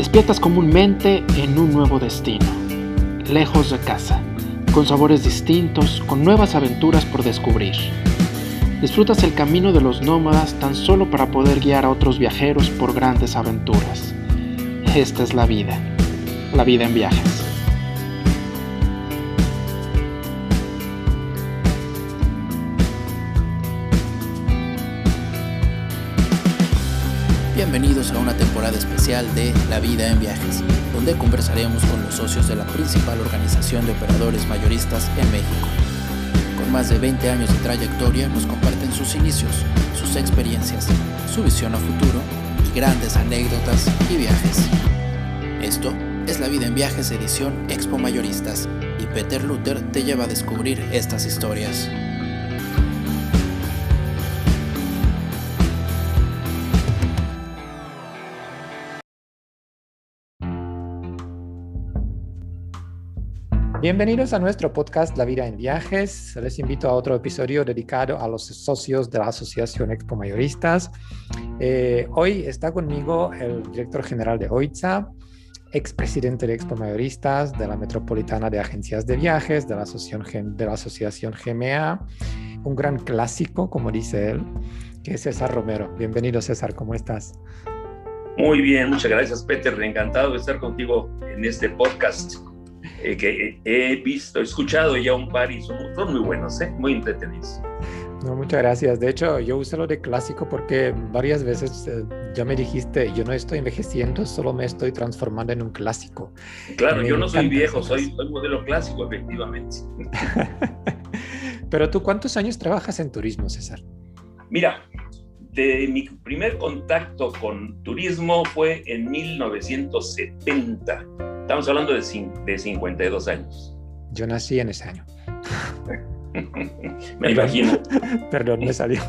Despiertas comúnmente en un nuevo destino, lejos de casa, con sabores distintos, con nuevas aventuras por descubrir. Disfrutas el camino de los nómadas tan solo para poder guiar a otros viajeros por grandes aventuras. Esta es la vida, la vida en viajes. Bienvenidos a una temporada especial de La vida en viajes, donde conversaremos con los socios de la principal organización de operadores mayoristas en México. Con más de 20 años de trayectoria nos comparten sus inicios, sus experiencias, su visión a futuro y grandes anécdotas y viajes. Esto es La vida en viajes edición Expo Mayoristas y Peter Luther te lleva a descubrir estas historias. Bienvenidos a nuestro podcast La vida en viajes. Les invito a otro episodio dedicado a los socios de la Asociación Expo Mayoristas. Eh, hoy está conmigo el director general de OITSA, expresidente de Expo Mayoristas, de la Metropolitana de Agencias de Viajes, de la Asociación, de la asociación GMA, un gran clásico, como dice él, que es César Romero. Bienvenido César, ¿cómo estás? Muy bien, muchas gracias Peter, encantado de estar contigo en este podcast eh, que he visto, he escuchado ya un par y son, muy buenos, ¿eh? muy entretenidos. No, muchas gracias. De hecho, yo uso lo de clásico porque varias veces eh, ya me dijiste, yo no estoy envejeciendo, solo me estoy transformando en un clásico. Claro, yo no soy viejo, soy, soy modelo clásico, efectivamente. Pero tú, ¿cuántos años trabajas en turismo, César? Mira, de mi primer contacto con turismo fue en 1970 Estamos hablando de, de 52 años. Yo nací en ese año. me imagino. Perdón, me salió.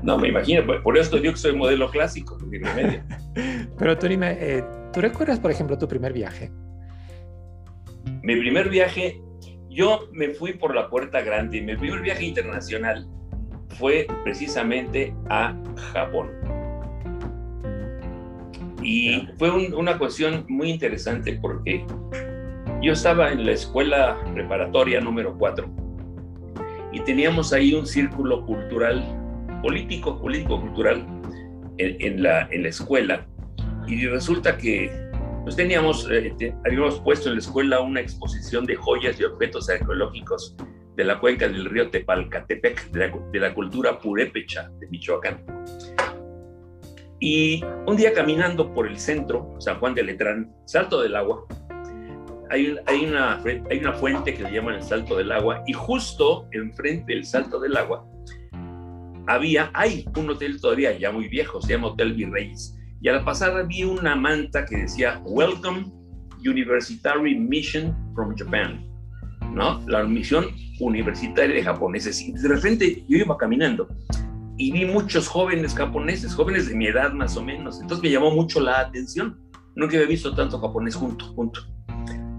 no, me imagino. Por eso digo que soy modelo clásico. Pero tú dime, eh, ¿tú recuerdas, por ejemplo, tu primer viaje? Mi primer viaje, yo me fui por la puerta grande. Mi primer viaje internacional fue precisamente a Japón. Y fue una cuestión muy interesante porque yo estaba en la escuela preparatoria número 4 y teníamos ahí un círculo cultural, político, político-cultural en, la, en la escuela. Y resulta que pues teníamos, eh, habíamos puesto en la escuela una exposición de joyas y objetos arqueológicos de la cuenca del río Tepalcatepec, de la, de la cultura purépecha de Michoacán. Y un día caminando por el centro, San Juan de Letrán, Salto del Agua, hay, hay, una, hay una fuente que se llama el Salto del Agua y justo enfrente del Salto del Agua había, hay un hotel todavía ya muy viejo, se llama Hotel Virreyes. Y a la pasada vi una manta que decía Welcome Universitary Mission from Japan, ¿no? La misión universitaria de Japón. Es decir, de repente yo iba caminando y vi muchos jóvenes japoneses, jóvenes de mi edad más o menos. Entonces me llamó mucho la atención. Nunca había visto tanto japonés junto, junto.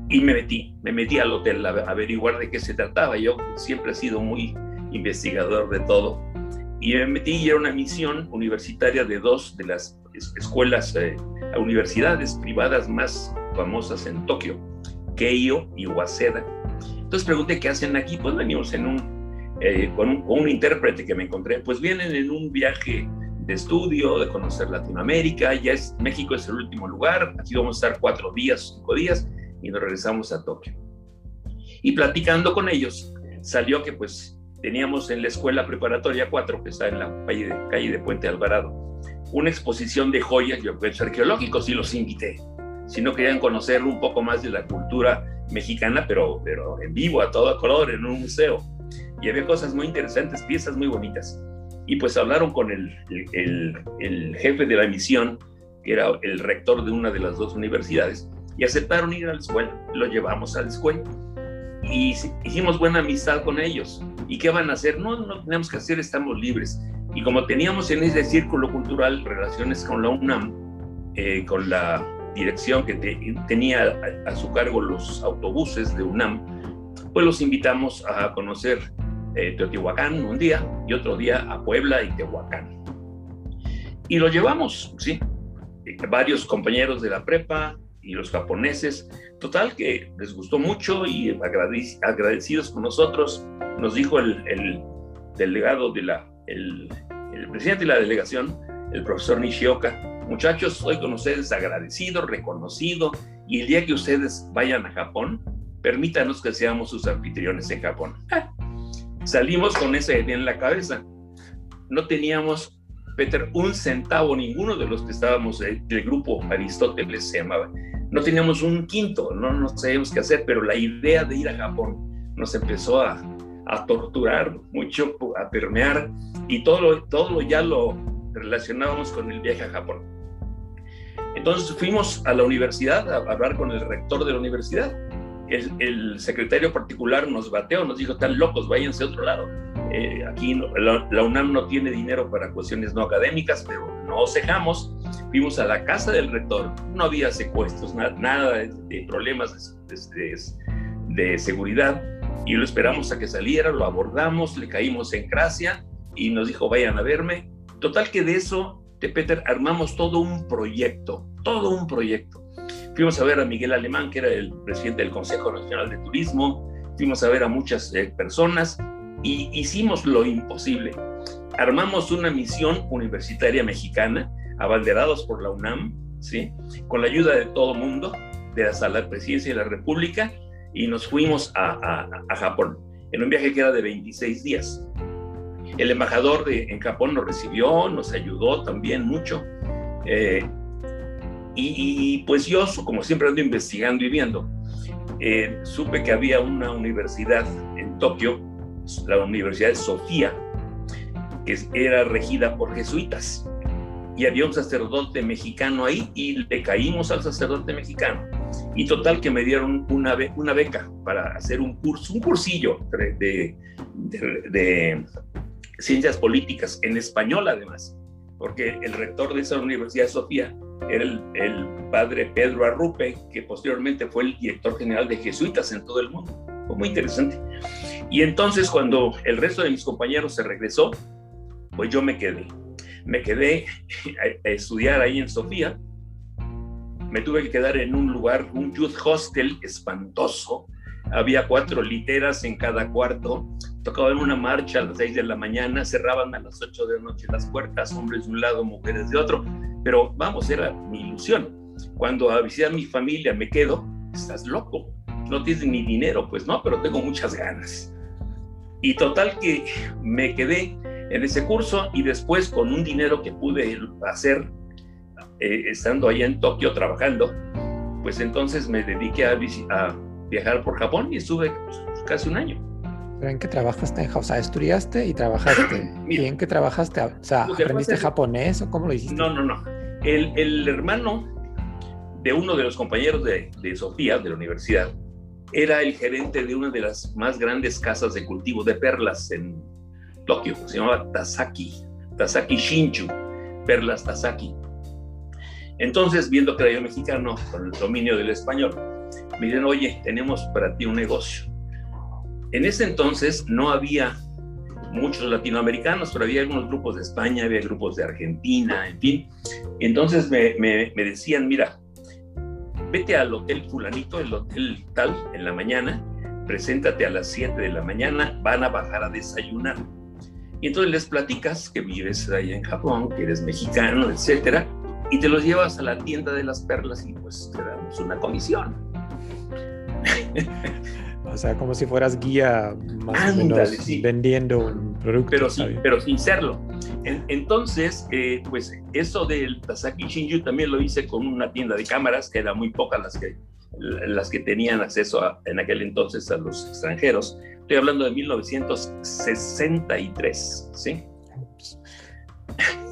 Y me metí, me metí al hotel a, averiguar de qué se trataba. Yo siempre he sido muy investigador de todo. Y me metí y era una misión universitaria de dos de las escuelas, eh, universidades privadas más famosas en Tokio, Keio y Waseda. Entonces pregunté qué hacen aquí. Pues venimos en un eh, con, un, intérprete que me encontré, pues vienen en un viaje de estudio, de conocer Latinoamérica, ya es, México es el último lugar, aquí vamos a estar cuatro días, cinco días, y nos regresamos a Tokio. Y platicando con ellos, salió que pues teníamos en la escuela preparatoria 4, que está en la calle de, calle de Puente Alvarado, una exposición de joyas y objetos arqueológicos y los invité. Si no querían conocer un poco más de la cultura mexicana, pero, pero en vivo, a todo color, en un museo y había cosas muy interesantes, piezas muy bonitas. Y pues hablaron con el, el, el, jefe de la misión, que era el rector de una de las dos universidades, y aceptaron ir a la escuela. Lo llevamos a la escuela y hicimos buena amistad con ellos. ¿Y qué van a hacer? No, no tenemos que hacer, estamos libres. Y como teníamos en ese círculo cultural relaciones con la UNAM, eh, con la dirección que tenía a, a, su cargo los autobuses de UNAM, pues los invitamos a conocer eh, Teotihuacán un día y otro día a Puebla y Tehuacán. Y lo llevamos, sí. Varios compañeros de la prepa, y los japoneses. Total que les gustó mucho y agradecidos con nosotros, nos dijo el, el delegado de la, el, presidente de la delegación, el profesor Nishioka, muchachos, estoy con ustedes agradecido, reconocido, y el día que ustedes vayan a Japón, permítanos que seamos sus anfitriones en Japón. Salimos con esa idea en la cabeza. No teníamos, Peter, un centavo, ninguno de los que estábamos del grupo Aristóteles se llamaba. No teníamos un quinto, no, no sabíamos qué hacer, pero la idea de ir a Japón nos empezó a, a torturar mucho, a permear, y todo, todo ya lo relacionábamos con el viaje a Japón. Entonces fuimos a la universidad a hablar con el rector de la universidad. El, secretario particular nos bateó, nos dijo, están locos, váyanse a otro lado. Eh, aquí la, UNAM no tiene dinero para cuestiones no académicas, pero no cejamos. Fuimos a la casa del rector, no había secuestros, nada, de, problemas de, de seguridad y lo esperamos a que saliera, lo abordamos, le caímos en gracia y nos dijo, vayan a verme. Total que de eso, de Peter, armamos todo un proyecto, todo un proyecto. Fuimos a ver a Miguel Alemán, que era el presidente del Consejo Nacional de Turismo, fuimos a ver a muchas eh, personas y hicimos lo imposible. Armamos una misión universitaria mexicana, abanderados por la UNAM, ¿sí? con la ayuda de todo mundo, de la Sala de Presidencia de la República, y nos fuimos a, Japón en un viaje que era de 26 días. El embajador de, en Japón nos recibió, nos ayudó también mucho. Eh, y, pues yo, como siempre ando investigando y viendo, eh, supe que había una universidad en Tokio, la Universidad de Sofía, que era regida por jesuitas. Y había un sacerdote mexicano ahí y le caímos al sacerdote mexicano y total que me dieron una, una beca para hacer un curso, un cursillo de, de, ciencias políticas en español además, porque el rector de esa Universidad Sofía era el, padre Pedro Arrupe, que posteriormente fue el director general de jesuitas en todo el mundo. Fue muy interesante. Y entonces cuando el resto de mis compañeros se regresó, pues yo me quedé. Me quedé a estudiar ahí en Sofía me tuve que quedar en un lugar, un youth hostel espantoso. Había cuatro literas en cada cuarto. Tocaban una marcha a las seis de la mañana, cerraban a las ocho de la noche las puertas, hombres de un lado, mujeres de otro. Pero vamos, era mi ilusión. Cuando a visitar a mi familia me quedo, estás loco, no tienes ni dinero, pues no, pero tengo muchas ganas. Y total que me quedé en ese curso y después con un dinero que pude hacer eh, estando allá en Tokio trabajando, pues entonces me dediqué a, viajar por Japón y estuve pues, casi un año. ¿Pero en qué trabajaste? O sea, estudiaste y trabajaste. ¿Y en qué trabajaste? O sea, ¿aprendiste japonés o cómo lo hiciste? No, no, no. El, el hermano de uno de los compañeros de, de, Sofía, de la universidad, era el gerente de una de las más grandes casas de cultivo de perlas en Tokio. Se llamaba Tasaki, Tasaki Shinchu, Perlas Tasaki. Entonces, viendo que era yo mexicano con el dominio del español, me dijeron, oye, tenemos para ti un negocio. En ese entonces no había muchos latinoamericanos, pero había algunos grupos de España, había grupos de Argentina, en fin. Entonces me, decían, mira, vete al hotel fulanito, el hotel tal, en la mañana, preséntate a las 7 de la mañana, van a bajar a desayunar. Y entonces les platicas que vives allá en Japón, que eres mexicano, etcétera, y te los llevas a la tienda de las perlas y pues te damos una comisión. o sea, como si fueras guía más o menos vendiendo un producto. Pero, pero sin serlo. entonces, eh, pues eso del Tasaki Shinju también lo hice con una tienda de cámaras, que eran muy pocas las que, las que tenían acceso en aquel entonces a los extranjeros. Estoy hablando de 1963, ¿sí?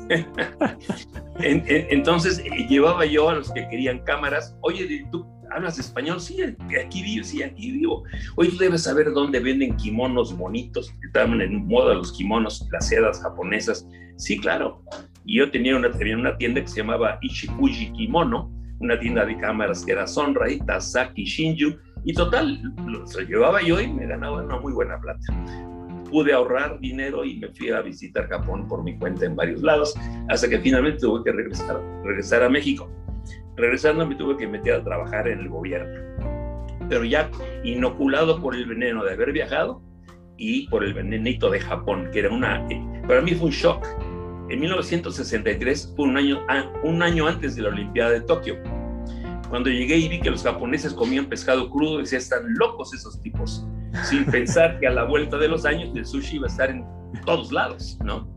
Entonces eh, llevaba yo a los que querían cámaras, oye, ¿tú hablas español? Sí, aquí vivo, sí, aquí vivo. Oye, tú debes saber dónde venden kimonos bonitos, estaban en moda los kimonos, las sedas japonesas. Sí, claro. Y yo tenía una, tenía una tienda que se llamaba Ichifuji Kimono, una tienda de cámaras que era Sonrai, Tasaki Shinju, y total, lo llevaba yo y me ganaba una muy buena plata pude ahorrar dinero y me fui a visitar Japón por mi cuenta en varios lados, hasta que finalmente tuve que regresar, regresar a México. Regresando me tuve que meter a trabajar en el gobierno. Pero ya inoculado por el veneno de haber viajado y por el venenito de Japón, que era una... Para mí fue un shock. En 1963 fue un año, un año antes de la Olimpiada de Tokio. Cuando llegué y vi que los japoneses comían pescado crudo, decía, están locos esos tipos, sin pensar que a la vuelta de los años el sushi iba a estar en todos lados, ¿no?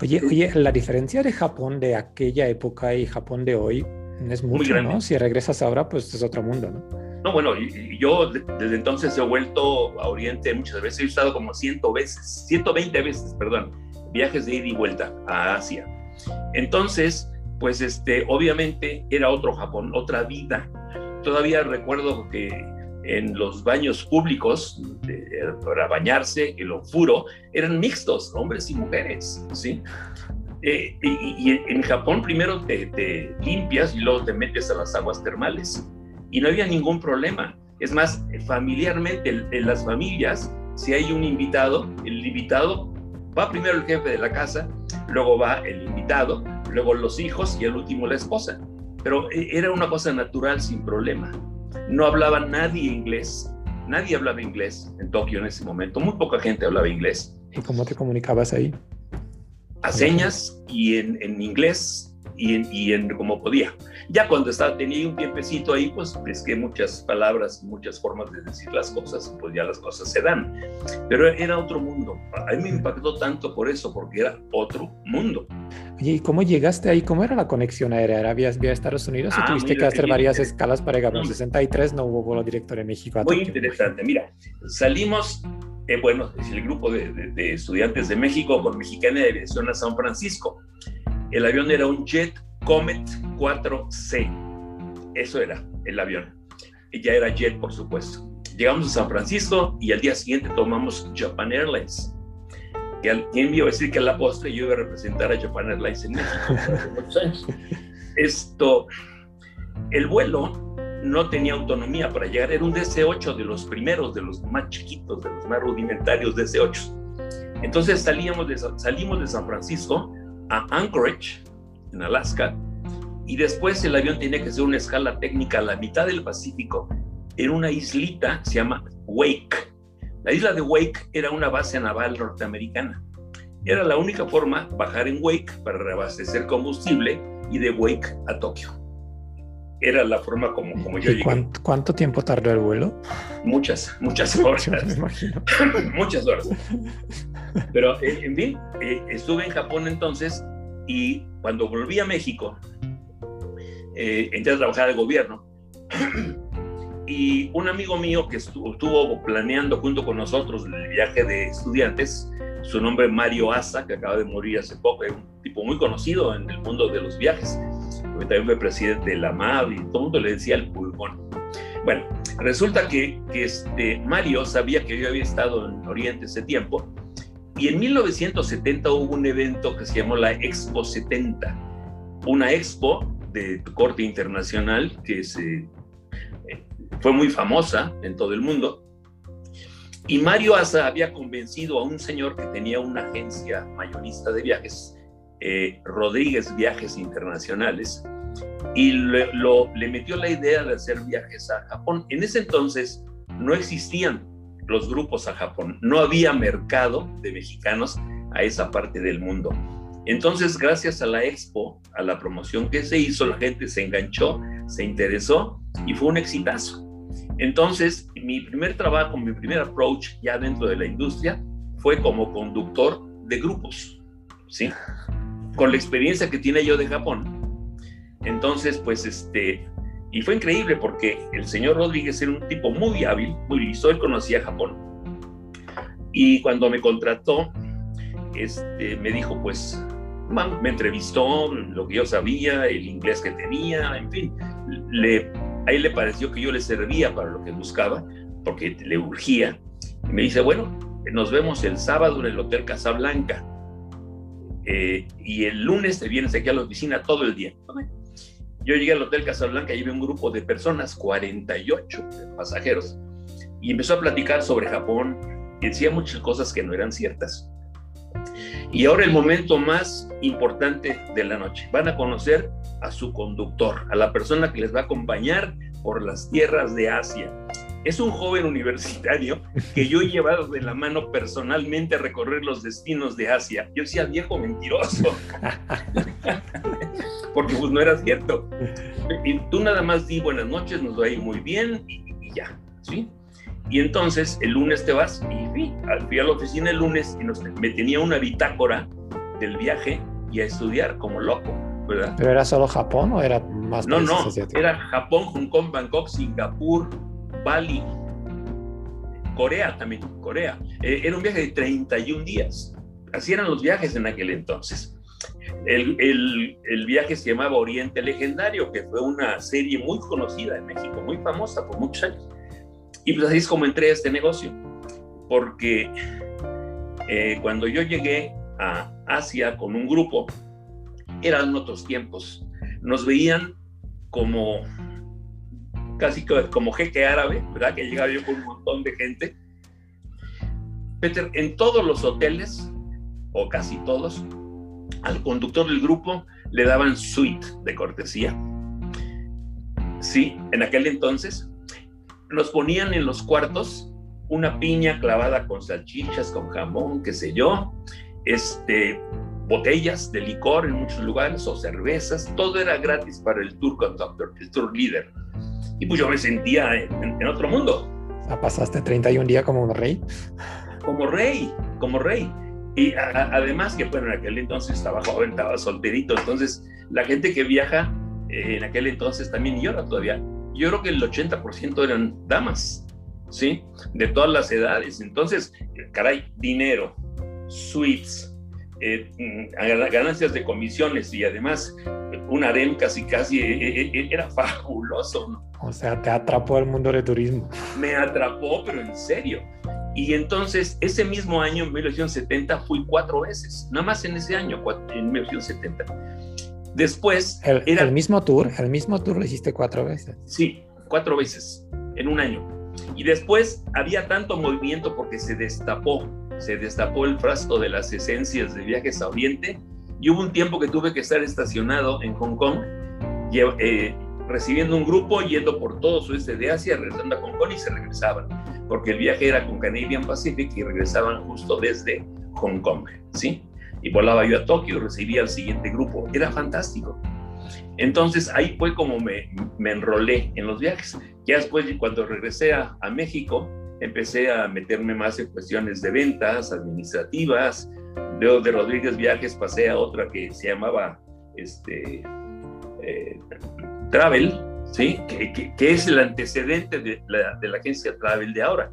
Oye, oye, la diferencia de Japón de aquella época y Japón de hoy es mucho, ¿no? Si regresas ahora, pues es otro mundo, ¿no? No, bueno, yo desde entonces he vuelto a Oriente muchas veces, he estado como 100 veces, 120 veces, perdón, viajes de ida y vuelta a Asia. Entonces, pues este, obviamente era otro Japón, otra vida. Todavía recuerdo que en los baños públicos para bañarse, el ofuro, eran mixtos, hombres y mujeres, ¿sí? Eh, y, en Japón primero te, limpias y luego te metes a las aguas termales. Y no había ningún problema. Es más, familiarmente, en las familias, si hay un invitado, el invitado va primero el jefe de la casa, luego va el invitado, luego los hijos y al último la esposa. Pero eh, era una cosa natural, sin problema no hablaba nadie inglés, nadie hablaba inglés en Tokio en ese momento, muy poca gente hablaba inglés. ¿Y cómo te comunicabas ahí? A señas y en, en inglés y en, y en como podía. Ya cuando estaba, tenía un tiempecito ahí, pues que muchas palabras, muchas formas de decir las cosas, pues ya las cosas se dan. Pero era otro mundo. A mí me impactó tanto por eso, porque era otro mundo. Oye, ¿y cómo llegaste ahí? ¿Cómo era la conexión aérea? ¿Habías vía Estados Unidos o ah, tuviste que hacer varias escalas para llegar? En 63 no hubo vuelo directo de México a Muy interesante. Mira, salimos bueno, es el grupo de, de, estudiantes de México con Mexicana de Aviación a San Francisco. El avión era un Jet Comet 4C. Eso era el avión. Ya era Jet, por supuesto. Llegamos a San Francisco y al día siguiente tomamos Japan Airlines. ¿Quién a decir que a la postre yo iba a representar a Japan Airlines en México? Esto, el vuelo no tenía autonomía para llegar, era un DC-8 de los primeros, de los más chiquitos, de los más rudimentarios DC-8. Entonces salíamos de, salimos de San Francisco a Anchorage, en Alaska, y después el avión tenía que hacer una escala técnica a la mitad del Pacífico, en una islita, se llama Wake. La isla de Wake era una base naval norteamericana. Era la única forma bajar en Wake para reabastecer combustible y de Wake a Tokio. Era la forma como, como yo llegué. Cuánto, ¿Cuánto, tiempo tardó el vuelo? Muchas, muchas horas. muchas horas. Pero, eh, en fin, eh, estuve en Japón entonces y cuando volví a México, eh, entré a trabajar al gobierno. y un amigo mío que estuvo, estuvo, planeando junto con nosotros el viaje de estudiantes, su nombre es Mario Asa, que acaba de morir hace poco, es un tipo muy conocido en el mundo de los viajes. También fue presidente de la MAV y todo el mundo le decía el pulmón. Bueno, resulta que, que este Mario sabía que yo había estado en Oriente ese tiempo y en 1970 hubo un evento que se llamó la Expo 70, una expo de corte internacional que se, eh, fue muy famosa en todo el mundo. Y Mario Asa había convencido a un señor que tenía una agencia mayorista de viajes, eh, Rodríguez Viajes Internacionales, y lo, le metió la idea de hacer viajes a Japón. En ese entonces no existían los grupos a Japón. No había mercado de mexicanos a esa parte del mundo. Entonces, gracias a la expo, a la promoción que se hizo, la gente se enganchó, se interesó y fue un exitazo. Entonces, mi primer trabajo, mi primer approach ya dentro de la industria fue como conductor de grupos, ¿sí? Con la experiencia que tiene yo de Japón. Entonces, pues, este, y fue increíble porque el señor Rodríguez era un tipo muy hábil, muy listo, él conocía Japón. Y cuando me contrató, este, me dijo, pues, me entrevistó lo que yo sabía, el inglés que tenía, en fin. Le, a él le pareció que yo le servía para lo que buscaba, porque le urgía. Y me dice, bueno, nos vemos el sábado en el Hotel Casablanca. Eh, y el lunes te vienes aquí a la oficina todo el día. Yo llegué al Hotel Casablanca y vi un grupo de personas, 48 pasajeros, y empezó a platicar sobre Japón y decía muchas cosas que no eran ciertas. Y ahora el momento más importante de la noche. Van a conocer a su conductor, a la persona que les va a acompañar por las tierras de Asia. Es un joven universitario que yo he llevado de la mano personalmente a recorrer los destinos de Asia. Yo decía, viejo mentiroso, porque pues no era cierto. Y tú nada más di buenas noches, nos va a ir muy bien y, ya, ¿sí? Y entonces el lunes te vas y fui, fui a la oficina el lunes y nos, me tenía una bitácora del viaje y a estudiar como loco, ¿verdad? ¿Pero era solo Japón o era más No, no, era Japón, Hong Kong, Bangkok, Singapur, Bali, Corea también, Corea. Eh, era un viaje de 31 días. Así eran los viajes en aquel entonces. El, el, viaje se llamaba Oriente Legendario, que fue una serie muy conocida en México, muy famosa por muchos años. Y pues así es como entré a este negocio, porque eh, cuando yo llegué a Asia con un grupo, eran otros tiempos. Nos veían como casi como jeque árabe, ¿verdad? Que llegaba yo con un montón de gente. Peter, en todos los hoteles, o casi todos, al conductor del grupo le daban suite de cortesía. Sí, en aquel entonces nos ponían en los cuartos una piña clavada con salchichas, con jamón, qué sé yo, este, botellas de licor en muchos lugares o cervezas, todo era gratis para el tour conductor, el tour leader. Y pues yo me sentía en, otro mundo. O pasaste 31 días como un rey. Como rey, como rey. Y además que, bueno, en aquel entonces estaba joven, estaba solterito, entonces la gente que viaja eh, en aquel entonces también, y ahora todavía, yo creo que el 80% eran damas, ¿sí? De todas las edades. Entonces, caray, dinero, suites, eh, mm, ganancias de comisiones y además un harem casi casi eh, eh, era fabuloso. ¿no? O sea, te atrapó el mundo del turismo. Me atrapó, pero en serio. Y entonces, ese mismo año, en 1970, fui cuatro veces, nada más en ese año, en 1970. Después... El, era, el mismo tour, el mismo tour lo hiciste cuatro veces. Sí, cuatro veces en un año. Y después había tanto movimiento porque se destapó, se destapó el frasco de las esencias de viajes a Oriente y hubo un tiempo que tuve que estar estacionado en Hong Kong, eh, recibiendo un grupo, yendo por todo sudeste de Asia, regresando a Hong Kong y se regresaban, porque el viaje era con Canadian Pacific y regresaban justo desde Hong Kong, ¿sí? Y volaba yo a Tokio, recibía al siguiente grupo, era fantástico. Entonces ahí fue como me, me enrolé en los viajes. Ya después, cuando regresé a, a, México, empecé a meterme más en cuestiones de ventas, administrativas. De, de Rodríguez Viajes pasé a otra que se llamaba este, eh, Travel, ¿sí? Que, que, es el antecedente de la, de la agencia Travel de ahora.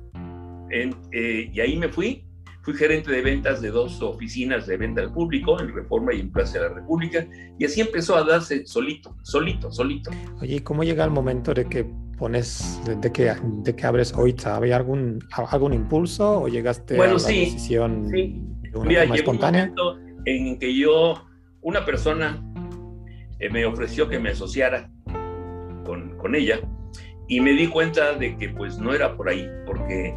En, eh, y ahí me fui Fui gerente de ventas de dos oficinas de venta al público, en Reforma y en Plaza de la República, y así empezó a darse solito, solito, solito. Oye, ¿cómo llega el momento de que pones, de, que, de que abres Oitza? ¿Había algún, algún impulso o llegaste bueno, a la sí, decisión sí. de una Mira, forma espontánea? un momento en que yo, una persona eh, me ofreció que me asociara con, con ella, y me di cuenta de que pues no era por ahí, porque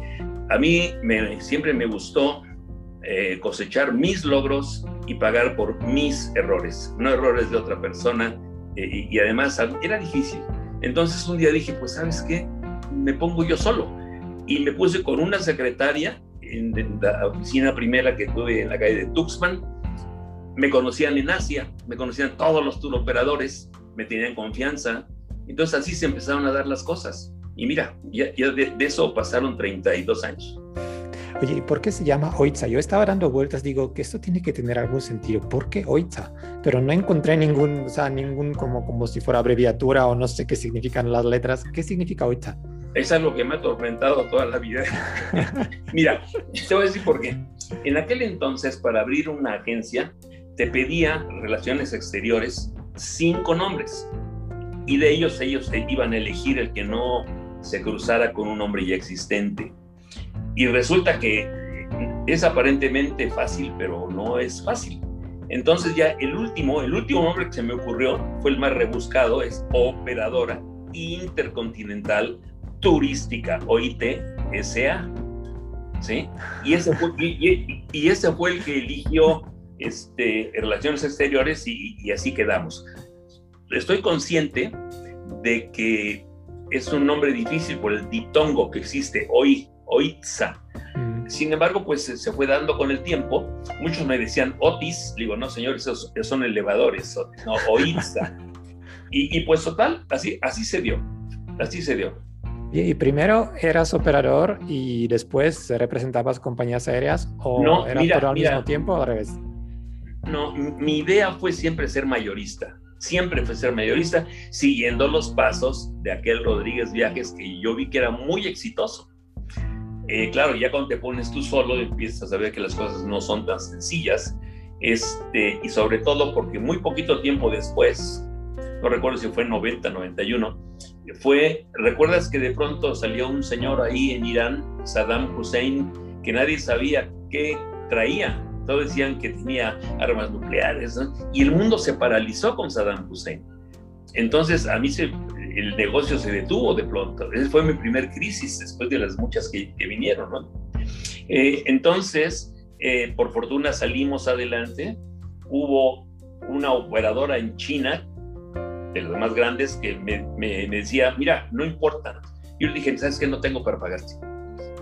a mí me, siempre me gustó eh, cosechar mis logros y pagar por mis errores, no errores de otra persona. eh, y, además era difícil. Entonces un día dije, pues sabes qué, me pongo yo solo. Y me puse con una secretaria en, en la oficina primera que tuve en la calle de Tuxpan. Me conocían en Asia, me conocían todos los tour operadores, me tenían confianza. Entonces así se empezaron a dar las cosas. Y mira, ya, ya de, de, eso pasaron 32 años. Oye, ¿y por qué se llama Oitza? Yo estaba dando vueltas, digo que esto tiene que tener algún sentido. ¿Por qué Oitza? Pero no encontré ningún, o sea, ningún como, como si fuera abreviatura o no sé qué significan las letras. ¿Qué significa Oitza? Es algo que me ha atormentado toda la vida. Mira, te voy a decir por qué. En aquel entonces, para abrir una agencia, te pedía relaciones exteriores cinco nombres. Y de ellos, ellos iban a elegir el que no se cruzara con un nombre ya existente. Y resulta que es aparentemente fácil, pero no es fácil. Entonces ya el último, el último nombre que se me ocurrió fue el más rebuscado, es Operadora Intercontinental Turística, OIT-SA. ¿Sí? Y ese fue, y, ese fue el que eligió este, Relaciones Exteriores y así quedamos. estoy consciente de que es un nombre difícil por el ditongo que existe hoy, Oitza. Mm. Sin embargo, pues se fue dando con el tiempo. Muchos me decían Otis, digo, no, señor, esos, son elevadores, no, Oitza. y, y, pues total, así, así se dio, así se dio. ¿Y primero eras operador y después representabas compañías aéreas o no, era todo al mismo tiempo o al revés? No, mi idea fue siempre ser mayorista siempre fue ser mayorista, siguiendo los pasos de aquel Rodríguez Viajes que yo vi que era muy exitoso. Eh, claro, ya cuando te pones tú solo empiezas a ver que las cosas no son tan sencillas, este, y sobre todo porque muy poquito tiempo después, no recuerdo si fue 90, 91, fue, ¿recuerdas que de pronto salió un señor ahí en Irán, Saddam Hussein, que nadie sabía qué traía? Todos decían que tenía armas nucleares, y el mundo se paralizó con Saddam Hussein. Entonces, a mí el negocio se detuvo de pronto. Esa fue mi primer crisis después de las muchas que, vinieron. Eh, entonces, eh, por fortuna salimos adelante. Hubo una operadora en China, de las más grandes, que me, decía, mira, no importa. Yo le dije, ¿sabes qué? No tengo para pagarte.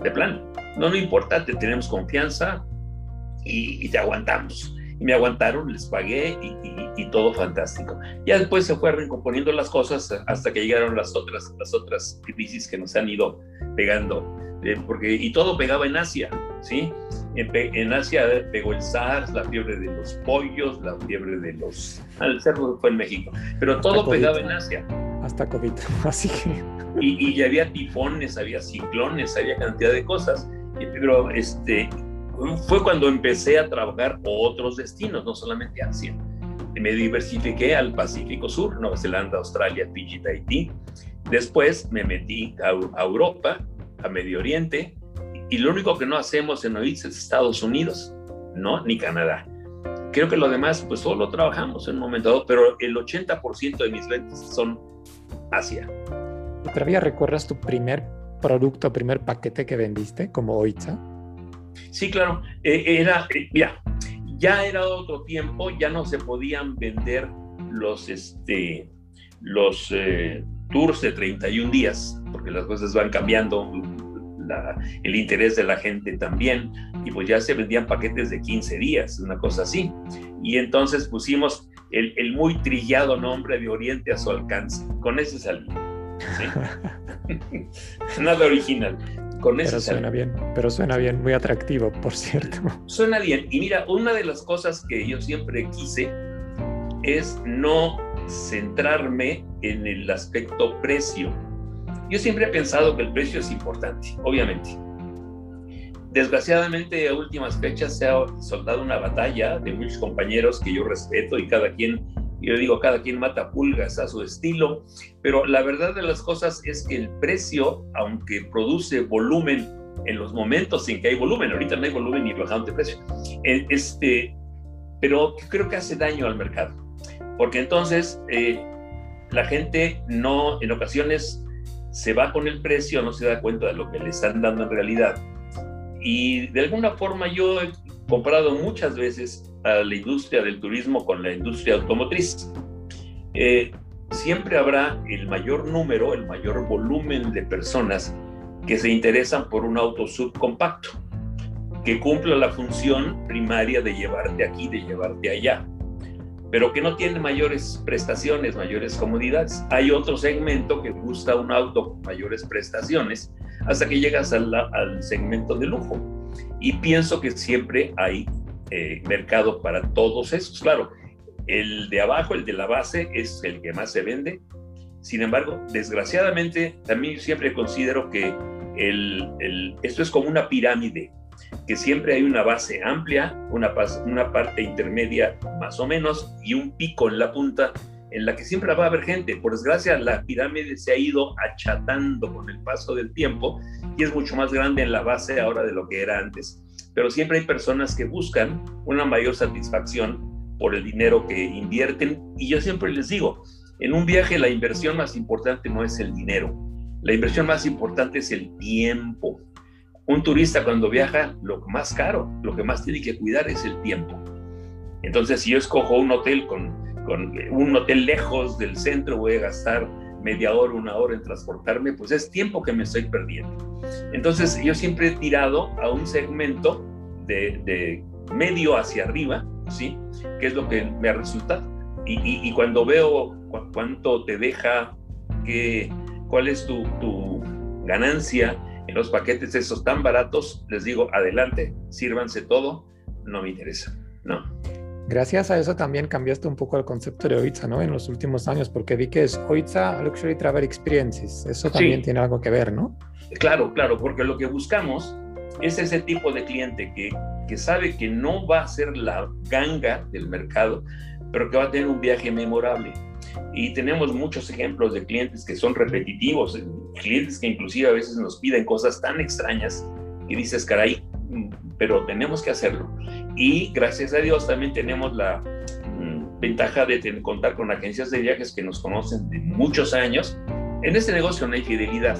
De plan, no, no importa, te tenemos confianza, y, te aguantamos. Y me aguantaron, les pagué y, todo fantástico. Ya después se fue recomponiendo las cosas hasta que llegaron las otras, las otras crisis que nos han ido pegando. Eh, porque, y todo pegaba en Asia, ¿sí? En, Asia pegó el SARS, la fiebre de los pollos, la fiebre de los... El cerdo fue en México, pero todo pegaba en Asia. Hasta COVID, así que... Y, y había tifones, había ciclones, había cantidad de cosas, pero este, fue cuando empecé a trabajar otros destinos, no solamente Asia. Me diversifiqué al Pacífico Sur, Nueva Zelanda, Australia, Fiji, Tahití. Después me metí a, Europa, a Medio Oriente, y lo único que no hacemos en OITS es Estados Unidos, ¿no? Ni Canadá. Creo que lo demás, pues solo trabajamos en un momento dado, pero el 80% de mis ventas son Asia. ¿Todavía recuerdas tu primer producto, primer paquete que vendiste como OITSA? Sí, claro. Eh, era, eh, mira, ya era otro tiempo, ya no se podían vender los, este, los eh, tours de 31 días, porque las cosas van cambiando, el interés de la gente también, y pues ya se vendían paquetes de 15 días, una cosa así. Y entonces pusimos el, el muy trillado nombre de Oriente a su alcance. Con ese salí. Nada original. Con pero suena bien, pero suena bien, muy atractivo, por cierto. Suena bien. Y mira, una de las cosas que yo siempre quise es no centrarme en el aspecto precio. Yo siempre he pensado que el precio es importante, obviamente. Desgraciadamente, a últimas fechas se ha soldado una batalla de muchos compañeros que yo respeto y cada quien yo digo, cada quien mata pulgas a su estilo, pero la verdad de las cosas es que el precio, aunque produce volumen en los momentos en que hay volumen, ahorita no hay volumen ni bajando de precio, eh, este, pero creo que hace daño al mercado, porque entonces eh, la gente no, en ocasiones se va con el precio, no se da cuenta de lo que le están dando en realidad. Y de alguna forma yo comparado muchas veces a la industria del turismo con la industria automotriz. Eh, siempre habrá el mayor número, el mayor volumen de personas que se interesan por un auto subcompacto, que cumpla la función primaria de llevarte aquí, de llevarte allá, pero que no tiene mayores prestaciones, mayores comodidades. Hay otro segmento que gusta un auto con mayores prestaciones hasta que llegas al, al segmento de lujo. Y pienso que siempre hay eh, mercado para todos esos. Claro, el de abajo, el de la base, es el que más se vende. Sin embargo, desgraciadamente, también siempre considero que el, esto es como una pirámide, que siempre hay una base amplia, una, una parte intermedia más o menos y un pico en la punta en la que siempre va a haber gente. Por desgracia, la pirámide se ha ido achatando con el paso del tiempo y es mucho más grande en la base ahora de lo que era antes pero siempre hay personas que buscan una mayor satisfacción por el dinero que invierten y yo siempre les digo, en un viaje la inversión más importante no es el dinero, la inversión más importante es el tiempo. Un turista cuando viaja, lo más caro, lo que más tiene que cuidar es el tiempo. Entonces, si yo escojo un hotel con con un hotel lejos del centro, voy a gastar media hora, una hora en transportarme, pues es tiempo que me estoy perdiendo. Entonces yo siempre he tirado a un segmento de, medio hacia arriba, ¿sí? Que es lo que me ha resultado. Y, cuando veo cuánto te deja, que, cuál es tu, tu ganancia en los paquetes esos tan baratos, les digo, adelante, sírvanse todo, no me interesa, ¿no? Gracias a eso también cambiaste un poco el concepto de OITSA, ¿no? En los últimos años, porque vi que es OITSA Luxury Travel Experiences. Eso también tiene algo que ver, ¿no? Claro, claro, porque lo que buscamos es ese tipo de cliente que, que sabe que no va a ser la ganga del mercado, pero que va a tener un viaje memorable. Y tenemos muchos ejemplos de clientes que son repetitivos, clientes que inclusive a veces nos piden cosas tan extrañas que dices, caray, pero tenemos que hacerlo. Y gracias a Dios también tenemos la mm, ventaja de contar con agencias de viajes que nos conocen de muchos años. En este negocio no hay fidelidad.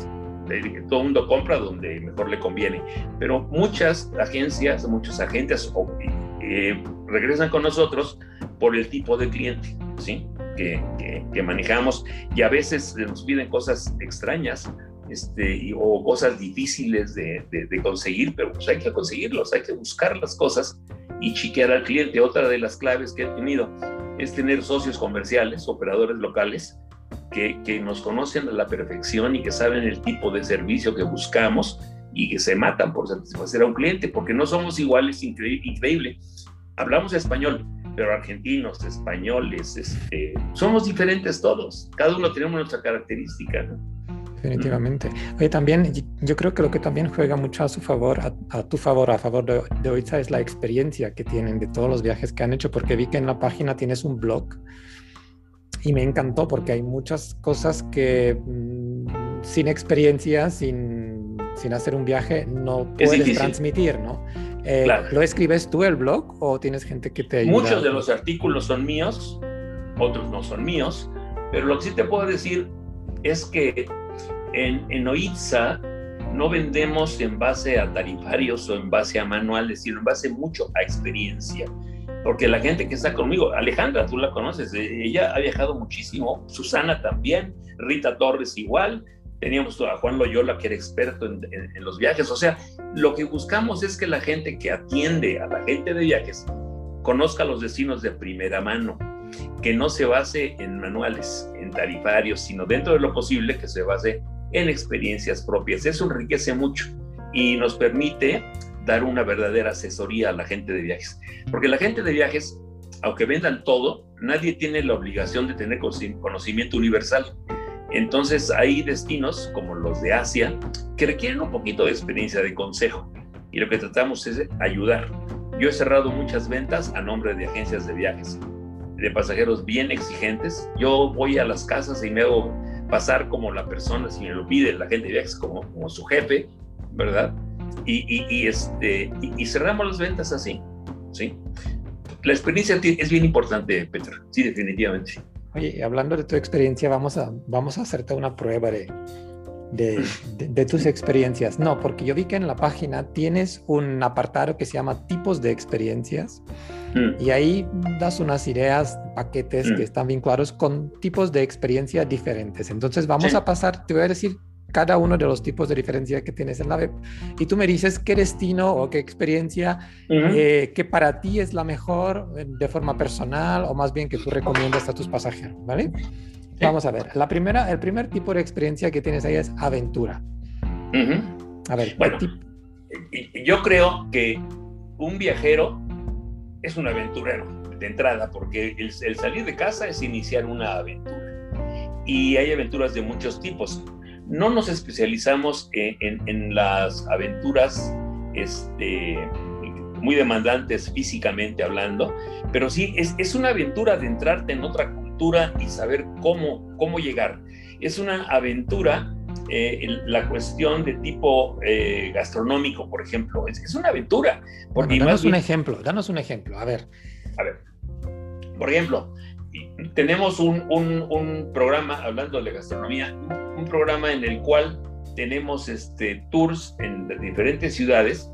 Todo el mundo compra donde mejor le conviene. Pero muchas agencias, muchos agentes eh, regresan con nosotros por el tipo de cliente ¿sí? que, que manejamos y a veces nos piden cosas extrañas este, o cosas difíciles de, conseguir, pero pues hay que conseguirlos, hay que buscar las cosas y chiquear al cliente. Otra de las claves que he tenido es tener socios comerciales, operadores locales, que, que nos conocen a la perfección y que saben el tipo de servicio que buscamos y que se matan por satisfacer a un cliente, porque no somos iguales, increíble. Hablamos español, pero argentinos, españoles, este, somos diferentes todos. Cada uno tenemos nuestra característica. ¿no? Definitivamente. Oye, también yo creo que lo que también juega mucho a su favor, a, tu favor, a favor de, de Oitza, es la experiencia que tienen de todos los viajes que han hecho, porque vi que en la página tienes un blog y me encantó porque hay muchas cosas que mm, sin experiencia, sin, sin, hacer un viaje, no puedes transmitir, ¿no? Eh, ¿Lo escribes tú el blog o tienes gente que te ayuda? Muchos de los artículos son míos, otros no son míos, pero lo que sí te puedo decir es que en, en OITSA no vendemos en base a tarifarios o en base a manuales, sino en base mucho a experiencia. Porque la gente que está conmigo, Alejandra, tú la conoces, eh, ella ha viajado muchísimo, Susana también, Rita Torres igual, teníamos a Juan Loyola que era experto en, en, los viajes. O sea, lo que buscamos es que la gente que atiende a la gente de viajes conozca los destinos de primera mano, que no se base en manuales, en tarifarios, sino dentro de lo posible que se base en experiencias propias. Eso enriquece mucho y nos permite dar una verdadera asesoría a la gente de viajes. Porque la gente de viajes, aunque vendan todo, nadie tiene la obligación de tener conocimiento universal. Entonces hay destinos como los de Asia que requieren un poquito de experiencia, de consejo. Y lo que tratamos es ayudar. Yo he cerrado muchas ventas a nombre de agencias de viajes, de pasajeros bien exigentes. Yo voy a las casas y me hago pasar como la persona, si me lo pide la gente de como, como su jefe, ¿verdad? Y, y, este, y, cerramos las ventas así, ¿sí? La experiencia es bien importante, Petra, sí, definitivamente. Oye, hablando de tu experiencia, vamos a, vamos a hacerte una prueba de, de, de, tus experiencias. No, porque yo vi que en la página tienes un apartado que se llama tipos de experiencias. Y ahí das unas ideas, paquetes que mm. están vinculados con tipos de experiencia diferentes. Entonces vamos a pasar, te voy a decir cada uno de los tipos de diferencia que tienes en la web y tú me dices qué destino o qué experiencia eh, que para ti es la mejor eh, de forma personal o más bien que tú recomiendas a tus pasajeros, ¿vale? Vamos a ver, la primera, el primer tipo de experiencia que tienes ahí es aventura. A ver, bueno, yo creo que un viajero es un aventurero de entrada, porque el, salir de casa es iniciar una aventura. Y hay aventuras de muchos tipos. No nos especializamos en, las aventuras este, muy demandantes físicamente hablando, pero sí es, es una aventura de entrarte en otra y saber cómo, cómo llegar. Es una aventura, eh, la cuestión de tipo eh, gastronómico, por ejemplo, es, una aventura. Porque danos un ejemplo, danos un ejemplo, a ver. A ver, por ejemplo, tenemos un, un, programa, hablando de gastronomía, un, programa en el cual tenemos este, tours en diferentes ciudades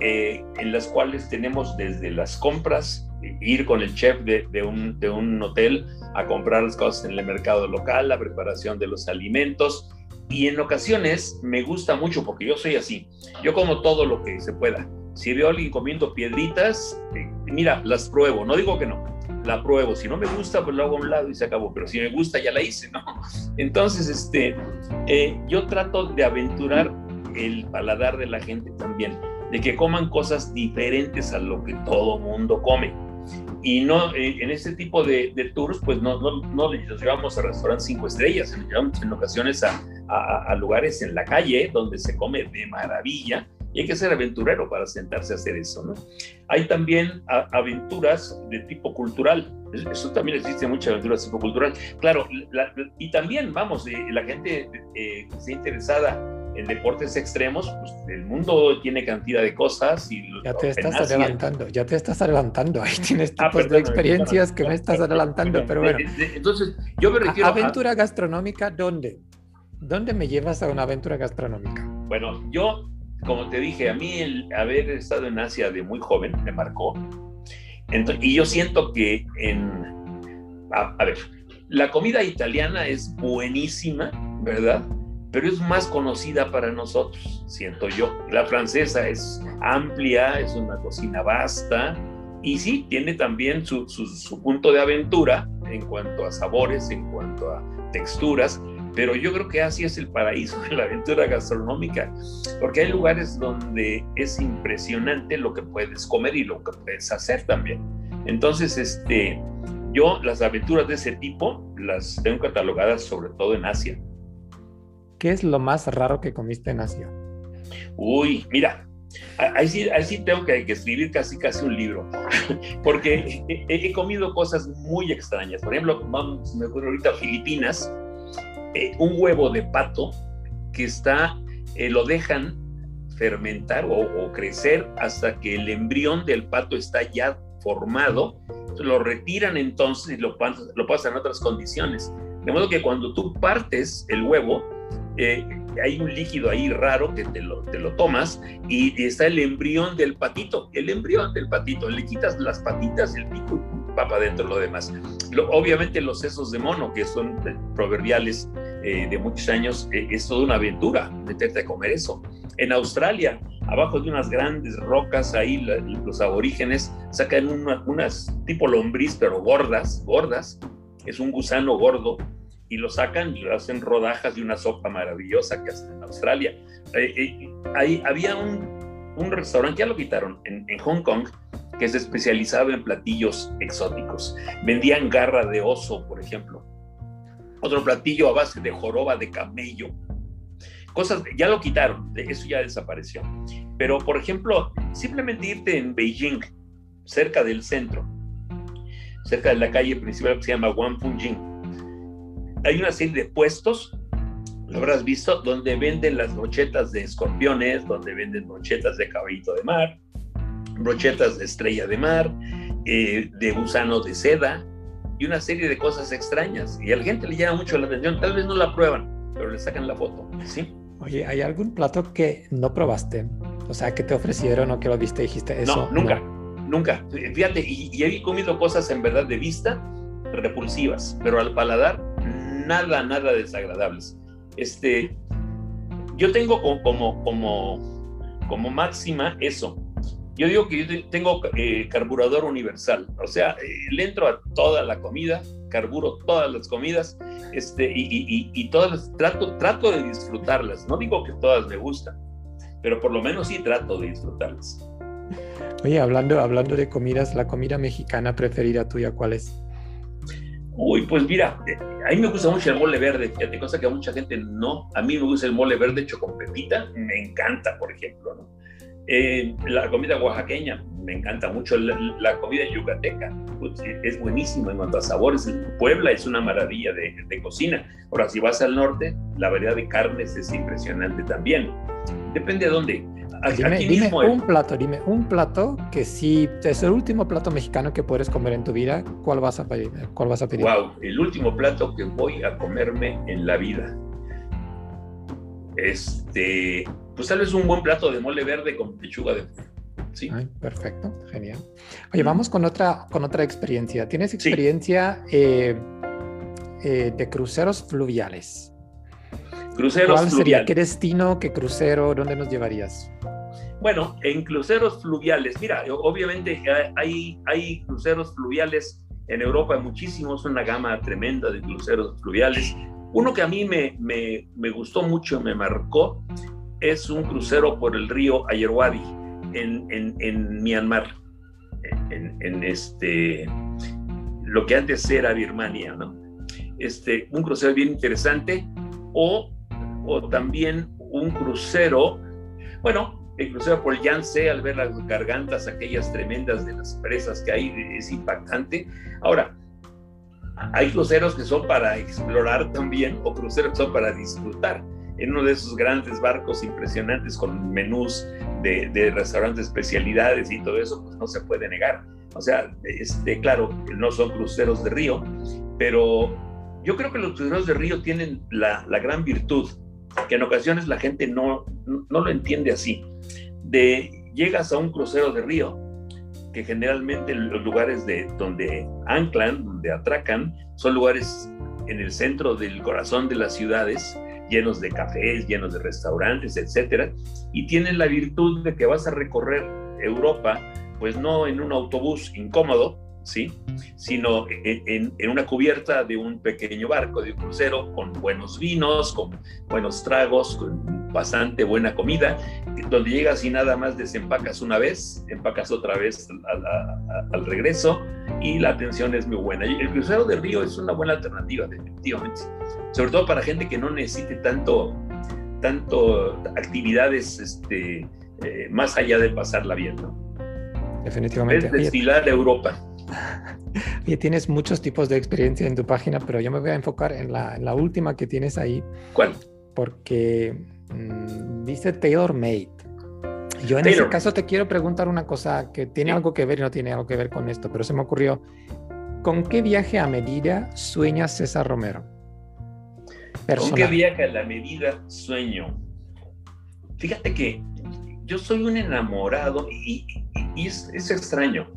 eh, en las cuales tenemos desde las compras, ir con el chef de, de, un, de un hotel a comprar las cosas en el mercado local, la preparación de los alimentos, y en ocasiones me gusta mucho porque yo soy así. Yo como todo lo que se pueda. Si veo a alguien comiendo piedritas, eh, mira, las pruebo. No digo que no, la pruebo. Si no me gusta, pues lo hago a un lado y se acabó. Pero si me gusta, ya la hice, ¿no? Entonces, este, eh, yo trato de aventurar el paladar de la gente también, de que coman cosas diferentes a lo que todo mundo come. Y no, eh, en ese tipo de, tours, pues no, no, no los llevamos a restaurantes cinco estrellas, nos llevamos en ocasiones a, a, lugares en la calle donde se come de maravilla y hay que ser aventurero para sentarse a hacer eso, ¿no? Hay también aventuras de tipo cultural, eso también existe mucha aventura de tipo cultural. Claro, y también, vamos, eh, la gente eh, que esté interesada en deportes extremos, pues el mundo tiene cantidad de cosas y... Ya te estás adelantando, ya te estás adelantando, ahí tienes ah, tipos de experiencias que me estás adelantando, pero bueno. Entonces, yo me refiero ¿Aventura gastronómica dónde? ¿Dónde me llevas a una aventura gastronómica? Bueno, yo, como te dije, a mí el haber estado en Asia de muy joven me marcó. y yo siento que en... A, ver, la comida italiana es buenísima, ¿verdad? Pero es más conocida para nosotros, siento yo. La francesa es amplia, es una cocina vasta y sí, tiene también su, su punto de aventura en cuanto a sabores, en cuanto a texturas, pero yo creo que Asia es el paraíso de la aventura gastronómica, porque hay lugares donde es impresionante lo que puedes comer y lo que puedes hacer también. Entonces, este, yo las aventuras de ese tipo las tengo catalogadas sobre todo en Asia. ¿Qué es lo más raro que comiste en Asia? Uy, mira, ahí sí, ahí sí tengo que, escribir casi casi un libro, porque he, comido cosas muy extrañas. Por ejemplo, vamos, me ocurre ahorita Filipinas, eh, un huevo de pato que está, eh, lo dejan fermentar o, crecer hasta que el embrión del pato está ya formado, lo retiran entonces y lo, lo pasan a otras condiciones. De modo que cuando tú partes el huevo, eh, hay un líquido ahí raro que te lo, lo tomas y, está el embrión del patito, el embrión del patito, le quitas las patitas, el pico y va para adentro lo demás. obviamente los sesos de mono, que son proverbiales eh, de muchos años, eh, es toda una aventura meterte a comer eso. En Australia, abajo de unas grandes rocas, ahí los aborígenes sacan unas tipo lombriz, pero gordas, gordas, es un gusano gordo y lo sacan y lo hacen rodajas de una sopa maravillosa que hacen en Australia. Eh, eh, ahí había un, un, restaurante, ya lo quitaron, en, en, Hong Kong, que se especializaba en platillos exóticos. Vendían garra de oso, por ejemplo. Otro platillo a base de joroba de camello. Cosas, ya lo quitaron, eso ya desapareció. Pero, por ejemplo, simplemente irte en Beijing, cerca del centro, cerca de la calle principal que se llama Wangfunjing, hay una serie de puestos, lo habrás visto, donde venden las brochetas de escorpiones, donde venden brochetas de caballito de mar, brochetas de estrella de mar, eh, de gusano de seda y una serie de cosas extrañas. Y a la gente le llama mucho la atención, tal vez no la prueban, pero le sacan la foto, ¿sí? Oye, ¿hay algún plato que no probaste? O sea, que te ofrecieron o que lo viste y dijiste eso. No, nunca, nunca. Fíjate, y, y he comido cosas en verdad de vista repulsivas, pero al paladar nada, nada desagradables. Este, yo tengo como, como, como máxima eso. Yo digo que yo tengo eh, carburador universal, o sea, eh, le entro a toda la comida, carburo todas las comidas, este, y, y, todas trato, trato de disfrutarlas. No digo que todas me gustan, pero por lo menos sí trato de disfrutarlas. Oye, hablando, hablando de comidas, la comida mexicana preferida tuya, ¿cuál es? Uy, pues mira, eh, a mí me gusta mucho el mole verde, fíjate, cosa que a mucha gente no. A mí me gusta el mole verde hecho con pepita, me encanta, por ejemplo, ¿no? Eh, la comida oaxaqueña, me encanta mucho. La, comida yucateca, pues, es buenísimo en cuanto a sabores. Puebla es una maravilla de, de, cocina. Ahora, si vas al norte, la variedad de carnes es impresionante también. Depende de dónde dime, un plato, dime un plato que si es el último plato mexicano que puedes comer en tu vida, ¿cuál vas a pedir? ¿Cuál vas a pedir? Wow, el último plato que voy a comerme en la vida. Este, pues tal vez un buen plato de mole verde con pechuga de Sí. perfecto, genial. Oye, vamos con otra, con otra experiencia. ¿Tienes experiencia eh, eh, de cruceros fluviales? Cruceros ¿Cuál sería? ¿Qué destino, qué crucero, dónde nos llevarías? Bueno, en cruceros fluviales, mira, obviamente hay, hay cruceros fluviales en Europa, muchísimos, una gama tremenda de cruceros fluviales. Uno que a mí me, me, me gustó mucho, me marcó, es un crucero por el río Ayerwadi en, en, en Myanmar, en, en, este, lo que antes era Birmania, ¿no? Este, un crucero bien interesante, o o también un crucero, bueno, el crucero por el Yangtze, al ver las gargantas aquellas tremendas de las presas que hay, es impactante. Ahora, hay cruceros que son para explorar también o cruceros que son para disfrutar. En uno de esos grandes barcos impresionantes con menús de, de restaurantes, especialidades y todo eso, pues no se puede negar. O sea, este, claro, no son cruceros de río, pero yo creo que los cruceros de río tienen la, la gran virtud que en ocasiones la gente no, no lo entiende así. De llegas a un crucero de río, que generalmente los lugares de donde anclan, donde atracan, son lugares en el centro del corazón de las ciudades, llenos de cafés, llenos de restaurantes, etcétera, y tienen la virtud de que vas a recorrer Europa, pues no en un autobús incómodo, ¿sí? sino en, una cubierta de un pequeño barco, de un crucero, con buenos vinos, con buenos tragos, con bastante buena comida, donde llegas y nada más desempacas una vez, empacas otra vez al regreso y la atención es muy buena. El crucero de río es una buena alternativa, definitivamente, sobre todo para gente que no necesite tanto, tanto actividades este, eh, más allá de pasarla bien. ¿no? Definitivamente. Es desfilar Europa. Y tienes muchos tipos de experiencia en tu página, pero yo me voy a enfocar en la, última que tienes ahí. ¿Cuál? Porque mm, dice Taylor Made. Yo en ese caso te quiero preguntar una cosa que tiene algo que ver y no tiene algo que ver con esto, pero se me ocurrió. ¿Con qué viaje a medida sueña César Romero? ¿Con qué viaje a la medida sueño? Fíjate que yo soy un enamorado y, es, es, extraño.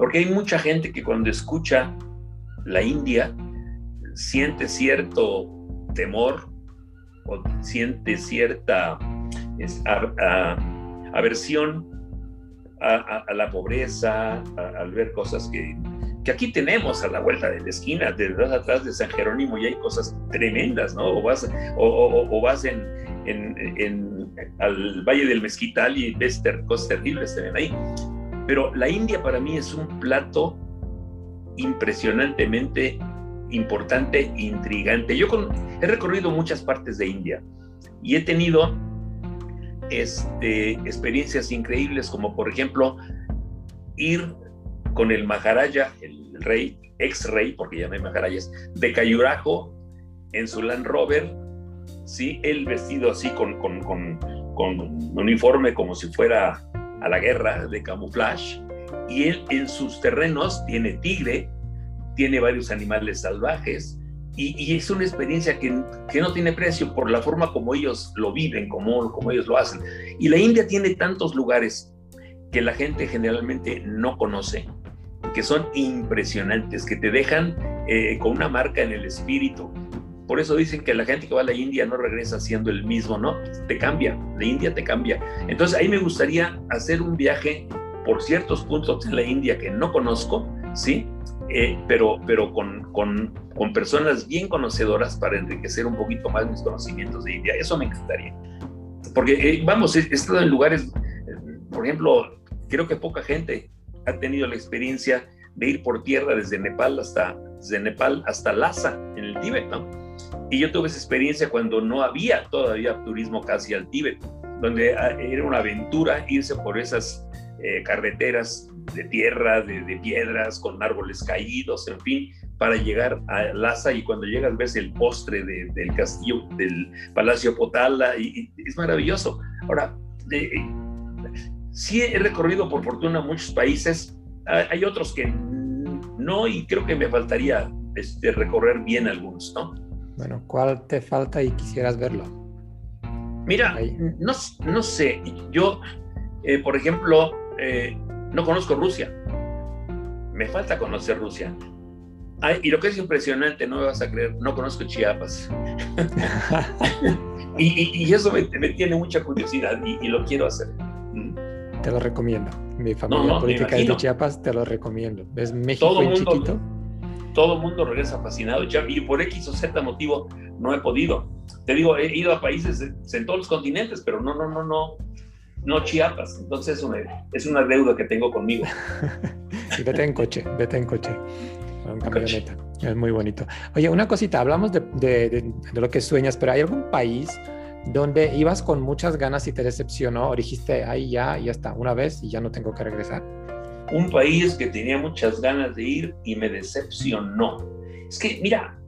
Porque hay mucha gente que cuando escucha la India siente cierto temor o siente cierta aversión a, la pobreza, al ver cosas que, que, aquí tenemos a la vuelta de la esquina, de atrás de San Jerónimo y hay cosas tremendas, ¿no? O vas, o, vas en, en, al Valle del Mezquital y ves cosas terribles también ahí. Pero la India para mí es un plato impresionantemente importante intrigante. Yo he recorrido muchas partes de India y he tenido este, experiencias increíbles como por ejemplo ir con el Maharaja, el rey, ex rey, porque ya no hay Maharajas, de Cayurajo en su Land Rover, ¿sí? él vestido así con, con, con, con un uniforme como si fuera a la guerra de camuflaje y él en sus terrenos tiene tigre, tiene varios animales salvajes y, es una experiencia que, que, no tiene precio por la forma como ellos lo viven, como, como ellos lo hacen. Y la India tiene tantos lugares que la gente generalmente no conoce, que son impresionantes, que te dejan eh, con una marca en el espíritu. Por eso dicen que la gente que va a la India no regresa siendo el mismo, ¿no? Te cambia, la India te cambia. Entonces ahí me gustaría hacer un viaje por ciertos puntos en la India que no conozco, ¿sí? Eh, pero, pero con, con, con, personas bien conocedoras para enriquecer un poquito más mis conocimientos de India. Eso me encantaría. Porque, eh, vamos, he, estado en lugares, eh, por ejemplo, creo que poca gente ha tenido la experiencia de ir por tierra desde Nepal hasta, desde Nepal hasta Lhasa, en el Tíbet, ¿no? Y yo tuve esa experiencia cuando no había todavía turismo casi al Tíbet, donde ah, era una aventura irse por esas eh, carreteras de tierra, de, piedras, con árboles caídos, en fin, para llegar a Lhasa y cuando llegas ves el postre del castillo, del Palacio Potala y, es maravilloso. Ahora, eh, sí he recorrido por fortuna muchos países, hay otros que no y creo que me faltaría este, recorrer bien algunos, ¿no? Bueno, ¿cuál te falta y quisieras verlo? Mira, no, no sé, yo, eh, por ejemplo, eh, no conozco Rusia. Me falta conocer Rusia. y lo que es impresionante, no me vas a creer, no conozco Chiapas. y, eso me, tiene mucha curiosidad y, lo quiero hacer. Mm. Te lo recomiendo. Mi familia política es de Chiapas, te lo recomiendo. ¿Ves México todo en mundo, chiquito? Todo el mundo regresa fascinado. Y por X o Z motivo no he podido. Te digo, he ido a países en todos los continentes, pero no, no, no, no, no Chiapas. Entonces es una deuda que tengo conmigo. y vete en coche, vete en coche. Con camioneta. Es muy bonito. Oye, una cosita, hablamos de, de, de, de, lo que sueñas, pero ¿hay algún país donde ibas con muchas ganas y te decepcionó o dijiste, ahí ya, ya está, una vez y ya no tengo que regresar? Un país que tenía muchas ganas de ir y me decepcionó. Es que, mira,